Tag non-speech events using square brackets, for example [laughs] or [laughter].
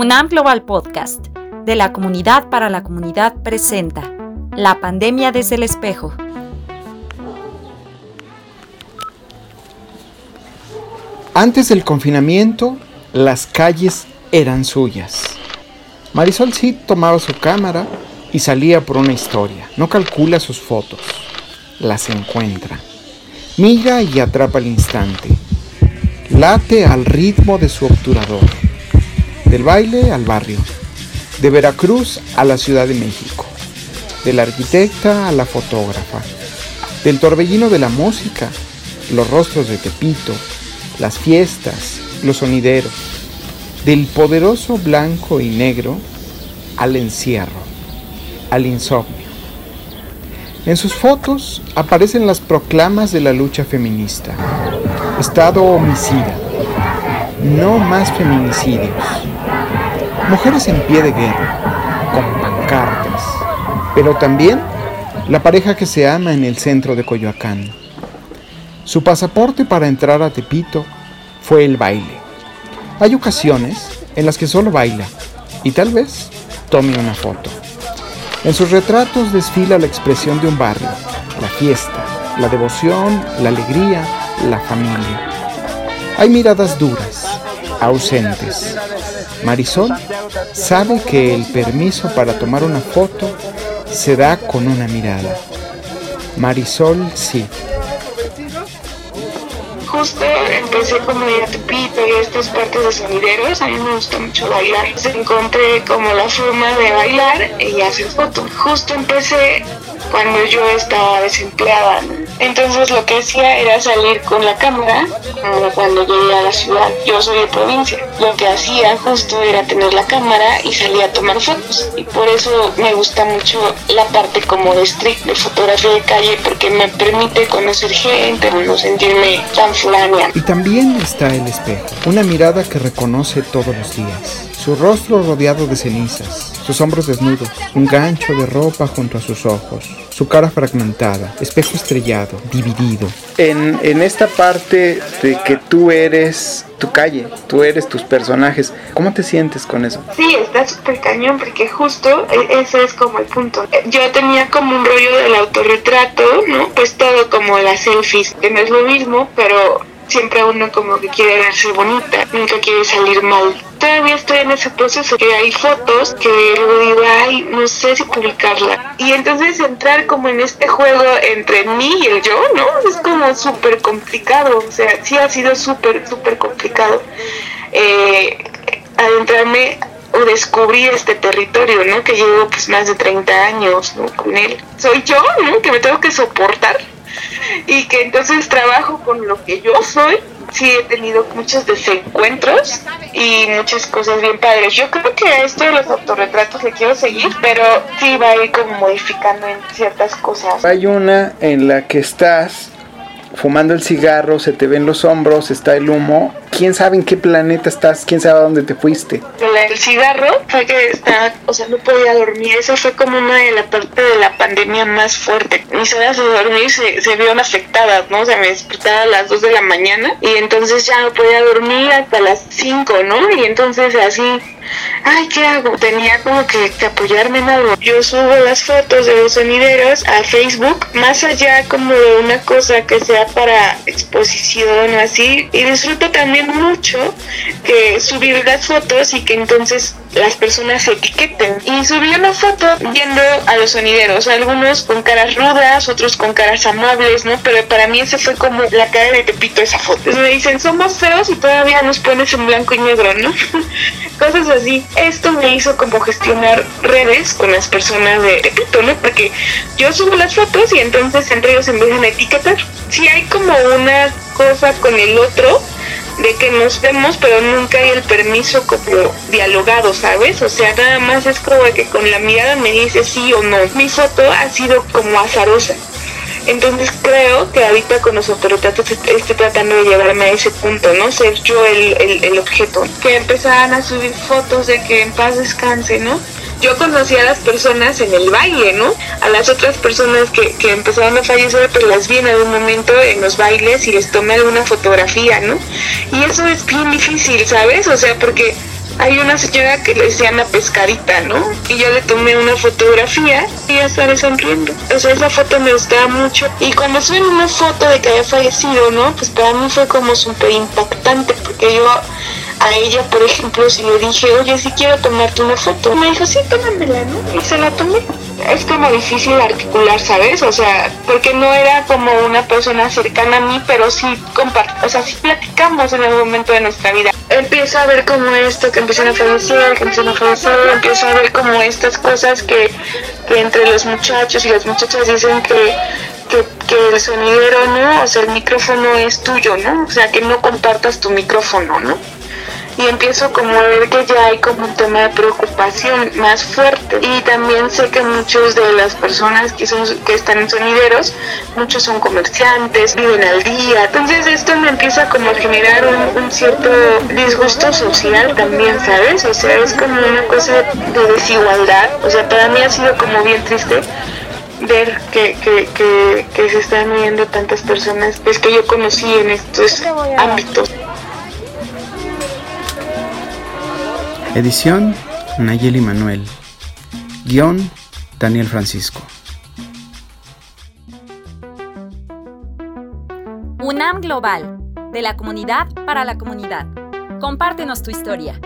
UNAM Global Podcast de la comunidad para la comunidad presenta La pandemia desde el espejo. Antes del confinamiento, las calles eran suyas. Marisol Cid tomaba su cámara y salía por una historia. No calcula sus fotos, las encuentra. Mira y atrapa el instante. Late al ritmo de su obturador. Del baile al barrio. De Veracruz a la Ciudad de México. De la arquitecta a la fotógrafa. Del torbellino de la música. Los rostros de Tepito. Las fiestas. Los sonideros. Del poderoso blanco y negro al encierro. Al insomnio. En sus fotos aparecen las proclamas de la lucha feminista. Estado homicida. No más feminicidios. Mujeres en pie de guerra, con pancartas. Pero también la pareja que se ama en el centro de Coyoacán. Su pasaporte para entrar a Tepito fue el baile. Hay ocasiones en las que solo baila y tal vez tome una foto. En sus retratos desfila la expresión de un barrio, la fiesta, la devoción, la alegría, la familia. Hay miradas duras, ausentes. Marisol sabe que el permiso para tomar una foto se da con una mirada. Marisol sí justo empecé como a Tepito y estas partes de sonideros, a mí me gusta mucho bailar. Encontré como la forma de bailar y hacer fotos. Justo empecé cuando yo estaba desempleada. Entonces lo que hacía era salir con la cámara cuando llegué a la ciudad. Yo soy de provincia. Lo que hacía justo era tener la cámara y salía a tomar fotos. Y por eso me gusta mucho la parte como de street, de fotografía de calle, porque me permite conocer gente, no sentirme tan fulania. Y también está el espejo, una mirada que reconoce todos los días. Su rostro rodeado de cenizas, sus hombros desnudos, un gancho de ropa junto a sus ojos, su cara fragmentada, espejo estrellado, dividido. En, en esta parte de que tú eres tu calle, tú eres tus personajes, ¿cómo te sientes con eso? Sí, está súper cañón porque justo e, ese es como el punto. Yo tenía como un rollo del autorretrato, ¿no? Pues todo como las selfies, que no es lo mismo, pero siempre uno como que quiere verse bonita, nunca quiere salir mal. Todavía estoy en ese proceso que hay fotos que luego digo, ay, no sé si publicarla. Y entonces entrar como en este juego entre mí y el yo, ¿no? Es como súper complicado, o sea, sí ha sido súper, súper complicado eh, adentrarme o descubrir este territorio, ¿no? Que llevo pues más de 30 años ¿no? con él. Soy yo, ¿no? Que me tengo que soportar [laughs] y que entonces trabajo con lo que yo soy. Sí, he tenido muchos desencuentros y muchas cosas bien padres. Yo creo que a esto de los autorretratos le quiero seguir, pero sí va a ir como modificando en ciertas cosas. Hay una en la que estás fumando el cigarro, se te ven los hombros, está el humo. ¿Quién sabe en qué planeta estás? ¿Quién sabe a dónde te fuiste? El cigarro fue que estaba, o sea, no podía dormir. Eso fue como una de la parte de la pandemia más fuerte. Mis horas de dormir se, se vieron afectadas, ¿no? O sea, me despertaba a las 2 de la mañana y entonces ya no podía dormir hasta las 5, ¿no? Y entonces así ay, ¿qué hago? Tenía como que, apoyarme en algo. Yo subo las fotos de los sonideros a Facebook, más allá como de una cosa que sea para exposición o así, y disfruto también mucho que subir las fotos y que entonces las personas se etiqueten. Y subí una foto viendo a los sonideros, algunos con caras rudas, otros con caras amables, ¿no? Pero para mí ese fue como la cara de Tepito esa foto. Me dicen, somos feos y todavía nos pones en blanco y negro, ¿no? [laughs] Cosas así. Esto me hizo como gestionar redes con las personas de Tepito, ¿no? Porque yo subo las fotos y entonces entre ellos empiezan a etiquetar. Si hay como una cosa con el otro, de que nos vemos, pero nunca hay el permiso como dialogado, ¿sabes? O sea, nada más es como que con la mirada me dice sí o no. Mi foto ha sido como azarosa. Entonces creo que ahorita con los autorretratos estoy tratando de llevarme a ese punto, ¿no? Ser yo el, el, el objeto. Que empezaran a subir fotos de que en paz descanse, ¿no? Yo conocí a las personas en el baile, ¿no? A las otras personas que, que empezaron a fallecer, pues las vi en algún momento en los bailes y les tomé alguna fotografía, ¿no? Y eso es bien difícil, ¿sabes? O sea, porque hay una señora que le la pescadita, ¿no? Y yo le tomé una fotografía y ya estaba sonriendo. O sea, esa foto me gustaba mucho. Y cuando suben una foto de que había fallecido, ¿no? Pues para mí fue como súper impactante porque yo a ella, por ejemplo, si le dije, oye, si quiero tomarte una foto, me dijo, sí, tómamela, ¿no? Y se la tomé. Es como difícil articular, ¿sabes? O sea, porque no era como una persona cercana a mí, pero sí compart o sea, sí platicamos en algún momento de nuestra vida. Empiezo a ver como esto, que empiezan a fallecer, que empiezan a fallecer, empiezo a ver como estas cosas que, que entre los muchachos y las muchachas dicen que que, que, el sonidero, ¿no? O sea, el micrófono es tuyo, ¿no? O sea, que no compartas tu micrófono, ¿no? Y empiezo como a ver que ya hay como un tema de preocupación más fuerte. Y también sé que muchos de las personas que son que están en sonideros muchos son comerciantes viven al día. Entonces esto me empieza como a generar un, cierto disgusto social también sabes o sea es como una cosa de desigualdad. O sea para mí ha sido como bien triste ver que, que, que, que se están viendo tantas personas. Pues, que yo conocí en estos ámbitos. Edición Nayeli Manuel. Guión Daniel Francisco. UNAM Global, de la comunidad para la comunidad. Compártenos tu historia.